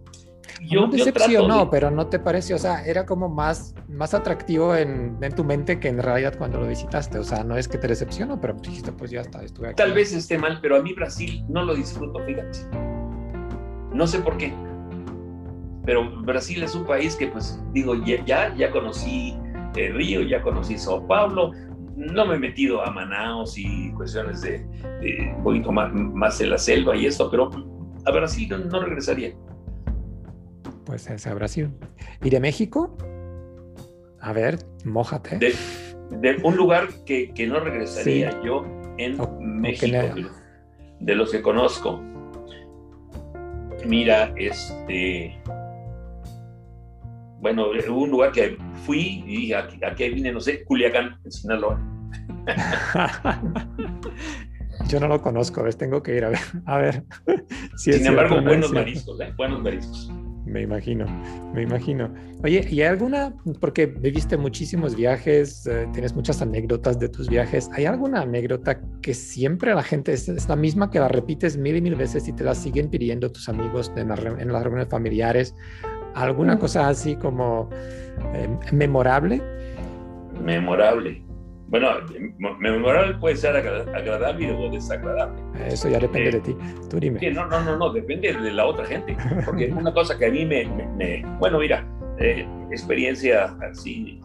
yo, no decepcionó, pero no te pareció, o sea, era como más, más atractivo en, en, tu mente que en realidad cuando lo visitaste, o sea, no es que te decepcionó, pero dijiste, pues ya está, estuve aquí. Tal vez esté mal, pero a mí Brasil no lo disfruto, fíjate. No sé por qué. Pero Brasil es un país que, pues, digo, ya, ya, conocí eh, Río, ya conocí Sao Paulo, no me he metido a Manaus y cuestiones de, un poquito más, más, en la selva y esto, pero a Brasil no regresaría pues es a Brasil. ¿Y de México? A ver, mójate. De, un lugar que, no regresaría yo en México, de, los que conozco. Mira, este. Bueno, un lugar que fui y dije, aquí, aquí vine, no sé, Culiacán, en Sinaloa. Yo no lo conozco, ves, tengo que ir a ver. A ver Sin embargo, buenos mariscos, ¿eh? buenos mariscos. Me imagino, me imagino. Oye, ¿y hay alguna, porque viviste muchísimos viajes, eh, tienes muchas anécdotas de tus viajes, ¿hay alguna anécdota que siempre la gente es, la misma, que la repites mil y mil veces y te la siguen pidiendo tus amigos en, las reuniones familiares? ¿Alguna cosa así como eh, memorable? Memorable. Bueno, memorable puede ser agradable o desagradable. Eso ya depende de ti. Tú dime. no, no, no, no, depende de la otra gente. Porque una cosa que a mí me. bueno, mira, eh, experiencia así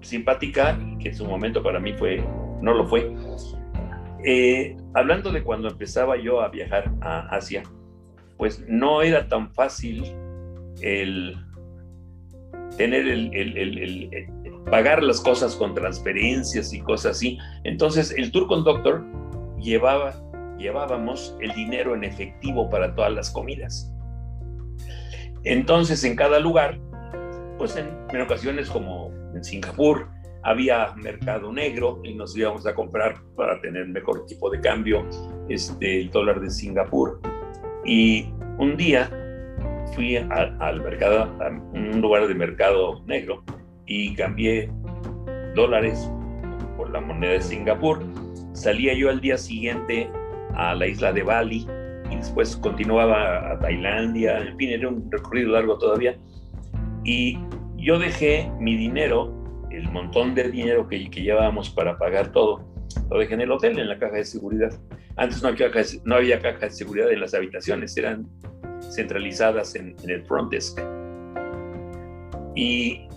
simpática, que en su momento para mí fue. No lo fue. Eh, hablando de cuando empezaba yo a viajar a Asia, pues no era tan fácil el tener el, pagar las cosas con transferencias y cosas así. Entonces el tour conductor llevaba, llevábamos el dinero en efectivo para todas las comidas. Entonces en cada lugar, pues en, ocasiones como en Singapur, había mercado negro y nos íbamos a comprar para tener mejor tipo de cambio este, el dólar de Singapur. Y un día fui al mercado, a un lugar de mercado negro y cambié dólares por la moneda de Singapur. Salía yo al día siguiente a la isla de Bali y después continuaba a Tailandia, en fin, era un recorrido largo todavía. Y yo dejé mi dinero, el montón de dinero que, llevábamos para pagar todo, lo dejé en el hotel, en la caja de seguridad. Antes no había caja de seguridad en las habitaciones, eran centralizadas en, en el front desk. Y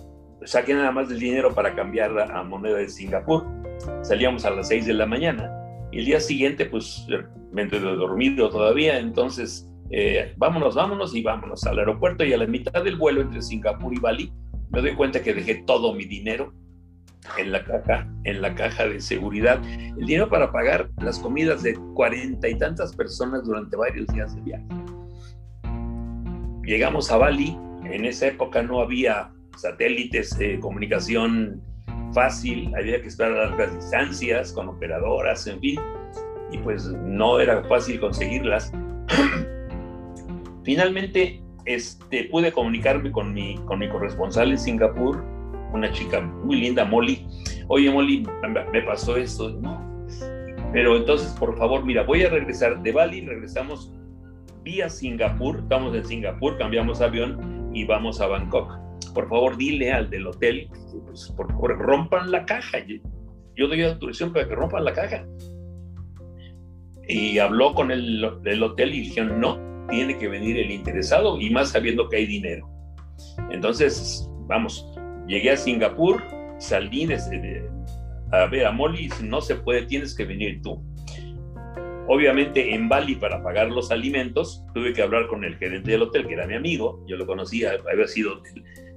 saqué nada más del dinero para cambiarla a moneda de Singapur. Salíamos a las 6 de la mañana y el día siguiente, pues, me entré dormido todavía, entonces, eh, vámonos, vámonos y vámonos al aeropuerto y a la mitad del vuelo entre Singapur y Bali, me doy cuenta que dejé todo mi dinero en la caja, en la caja de seguridad, el dinero para pagar las comidas de cuarenta y tantas personas durante varios días de viaje. Llegamos a Bali, en esa época no había satélites, comunicación fácil, había que estar a largas distancias con operadoras, en fin, y pues no era fácil conseguirlas. Finalmente este, pude comunicarme con mi, con mi corresponsal en Singapur, una chica muy linda, Molly. Oye, Molly, me pasó esto. No. Pero entonces, por favor, mira, voy a regresar de Bali, regresamos vía Singapur, estamos en Singapur, cambiamos avión y vamos a Bangkok por favor dile al del hotel, pues, por favor rompan la caja. Yo doy autorización para que rompan la caja. Y habló con el, hotel y dijeron, no, tiene que venir el interesado y más sabiendo que hay dinero. Entonces, vamos, llegué a Singapur, salí a ver a Molly, no se puede, tienes que venir tú. Obviamente en Bali para pagar los alimentos tuve que hablar con el gerente del hotel, que era mi amigo, yo lo conocía, había sido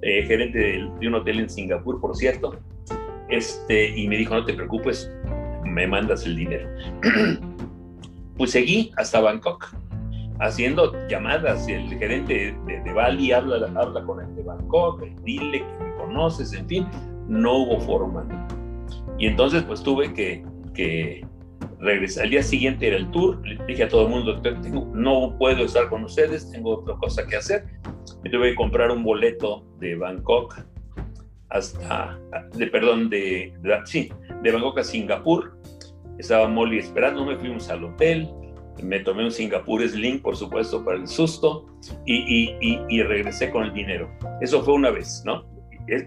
eh, gerente de, un hotel en Singapur, por cierto, este, y me dijo, no te preocupes, me mandas el dinero. pues seguí hasta Bangkok, haciendo llamadas, el gerente de, Bali habla, habla con el de Bangkok, dile que me conoces, en fin, no hubo forma. Y entonces pues tuve que, que regresé. Al día siguiente era el tour, le dije a todo el mundo, no puedo estar con ustedes, tengo otra cosa que hacer. Me tuve que comprar un boleto de Bangkok hasta, de, perdón, de, sí, de Bangkok a Singapur. Estaba Molly esperándome, fuimos al hotel, me tomé un Singapur Sling, por supuesto, para el susto, y, y, y regresé con el dinero. Eso fue una vez, ¿no?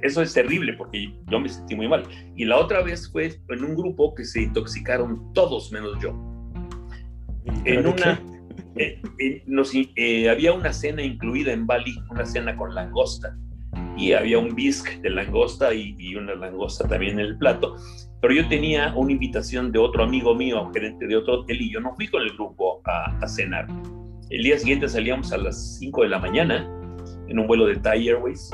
Eso es terrible porque yo me sentí muy mal. Y la otra vez fue en un grupo que se intoxicaron todos menos yo. En una, eh, eh, había una cena incluida en Bali, una cena con langosta. Y había un bisque de langosta y, una langosta también en el plato. Pero yo tenía una invitación de otro amigo mío, gerente de otro hotel, y yo no fui con el grupo a, a cenar. El día siguiente salíamos a las 5 de la mañana en un vuelo de Thai Airways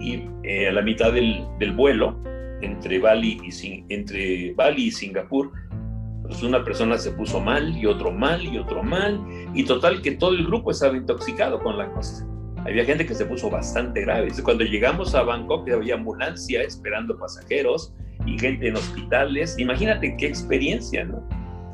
y eh, a la mitad del, vuelo, entre Bali, y, entre Bali y Singapur, pues una persona se puso mal y otro mal y otro mal, y total que todo el grupo estaba intoxicado con la cosa. Había gente que se puso bastante grave. Cuando llegamos a Bangkok había ambulancia esperando pasajeros y gente en hospitales. Imagínate qué experiencia, ¿no?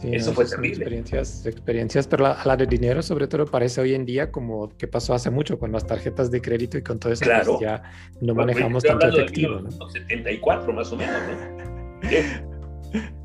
Eso fue terrible. Experiencias, experiencias, pero la, la, de dinero sobre todo parece hoy en día como que pasó hace mucho con las tarjetas de crédito y con todo eso, pues claro. ya no manejamos tanto efectivo. ¿no? 74 más o menos, ¿no?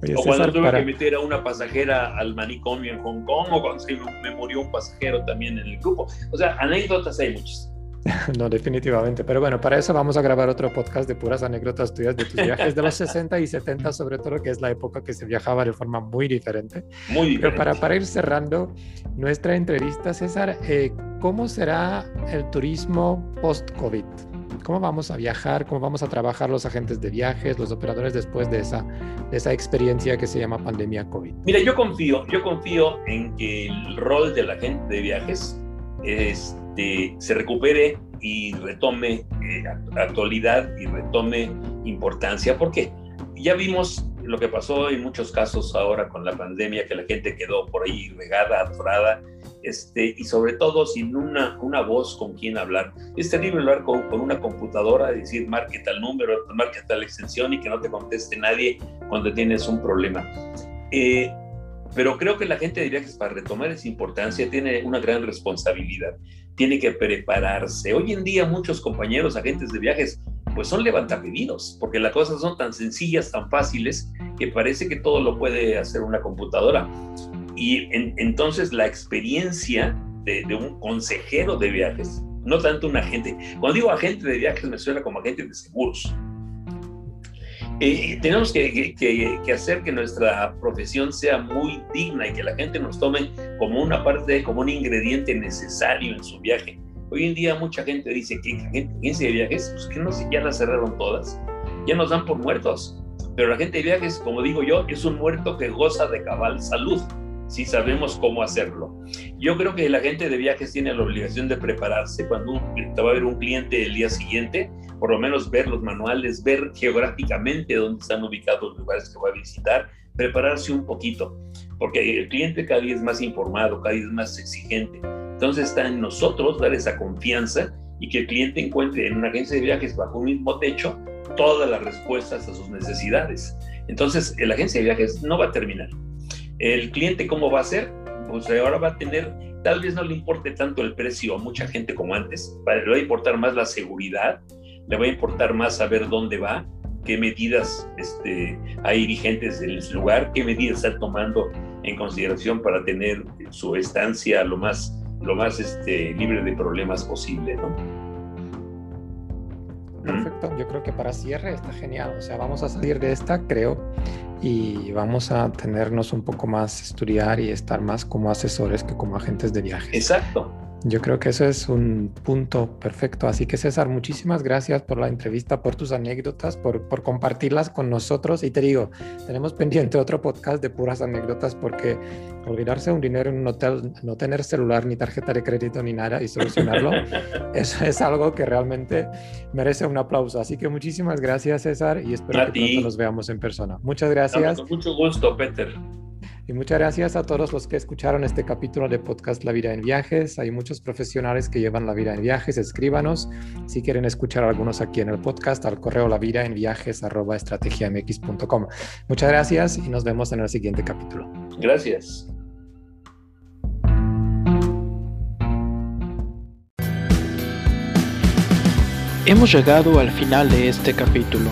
Oye, o cuando tuve que meter a una pasajera al manicomio en Hong Kong, o cuando me murió un pasajero también en el grupo. O sea, anécdotas hay muchas. No, definitivamente. Pero bueno, para eso vamos a grabar otro podcast de puras anécdotas tuyas de tus viajes de los 60 y 70, sobre todo, que es la época que se viajaba de forma muy diferente. Muy diferente. Pero para, para ir cerrando nuestra entrevista, César, eh, ¿cómo será el turismo post-COVID? ¿Cómo vamos a viajar? ¿Cómo vamos a trabajar los agentes de viajes, los operadores después de esa, de esa experiencia que se llama pandemia COVID? Mira, yo confío, yo confío en que el rol del agente de viajes es se recupere y retome eh, actualidad y retome importancia. porque Ya vimos lo que pasó en muchos casos ahora con la pandemia, que la gente quedó por ahí regada, atorada, este, y sobre todo sin una, una voz con quien hablar. Es terrible hablar con, con una computadora, decir marque tal número, marque tal extensión y que no te conteste nadie cuando tienes un problema. Eh, pero creo que la gente de viajes para retomar esa importancia tiene una gran responsabilidad, tiene que prepararse. Hoy en día muchos compañeros, agentes de viajes, pues son levantapedidos, porque las cosas son tan sencillas, tan fáciles, que parece que todo lo puede hacer una computadora. Y entonces la experiencia de, de, un consejero de viajes, no tanto un agente, cuando digo agente de viajes me suena como agente de seguros, eh, tenemos que, hacer que nuestra profesión sea muy digna y que la gente nos tome como una parte, como un ingrediente necesario en su viaje. Hoy en día mucha gente dice que agencia de viajes, pues que no sé, ya las cerraron todas, ya nos dan por muertos. Pero la gente de viajes, como digo yo, es un muerto que goza de cabal salud si sabemos cómo hacerlo. Yo creo que la gente de viajes tiene la obligación de prepararse cuando va a haber un cliente el día siguiente, por lo menos ver los manuales, ver geográficamente dónde están ubicados los lugares que va a visitar, prepararse un poquito, porque el cliente cada día es más informado, cada día es más exigente. Entonces está en nosotros dar esa confianza y que el cliente encuentre en una agencia de viajes bajo un mismo techo todas las respuestas a sus necesidades. Entonces, la agencia de viajes no va a terminar el cliente, ¿cómo va a ser? Pues ahora va a tener, tal vez no le importe tanto el precio a mucha gente como antes, le va a importar más la seguridad, le va a importar más saber dónde va, qué medidas este, hay vigentes en el lugar, qué medidas está tomando en consideración para tener su estancia lo más, lo más este, libre de problemas posible, ¿no? Perfecto, yo creo que para cierre está genial, o sea, vamos a salir de esta, creo, y vamos a tenernos un poco más estudiar y estar más como asesores que como agentes de viajes. Exacto. Yo creo que eso es un punto perfecto. Así que César, muchísimas gracias por la entrevista, por tus anécdotas, por, por compartirlas con nosotros. Y te digo, tenemos pendiente otro podcast de puras anécdotas porque olvidarse un dinero en un hotel, no tener celular ni tarjeta de crédito ni nada y solucionarlo, eso es algo que realmente merece un aplauso. Así que muchísimas gracias César y espero que pronto nos veamos en persona. Muchas gracias. con mucho gusto, Peter. Y muchas gracias a todos los que escucharon este capítulo de podcast La Vida en Viajes. Hay muchos profesionales que llevan la vida en viajes. Escríbanos si quieren escuchar algunos aquí en el podcast al correo la vida en viajes estrategiamx.com. Muchas gracias y nos vemos en el siguiente capítulo. Gracias. Hemos llegado al final de este capítulo.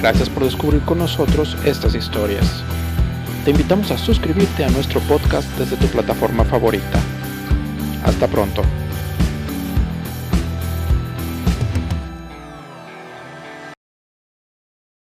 Gracias por descubrir con nosotros estas historias te invitamos a suscribirte a nuestro podcast desde tu plataforma favorita. Hasta pronto.